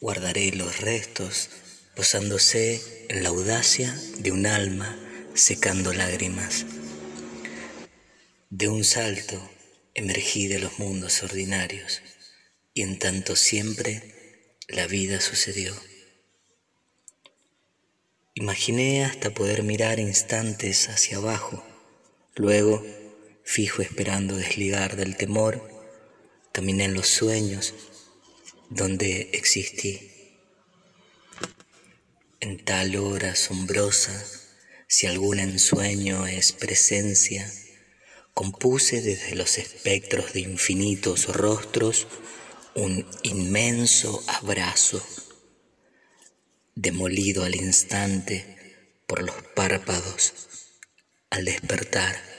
guardaré los restos posándose en la audacia de un alma secando lágrimas. De un salto emergí de los mundos ordinarios y en tanto siempre la vida sucedió. Imaginé hasta poder mirar instantes hacia abajo, luego, fijo esperando desligar del temor, caminé en los sueños donde existí. En tal hora asombrosa, si algún ensueño es presencia, compuse desde los espectros de infinitos rostros un inmenso abrazo, demolido al instante por los párpados al despertar.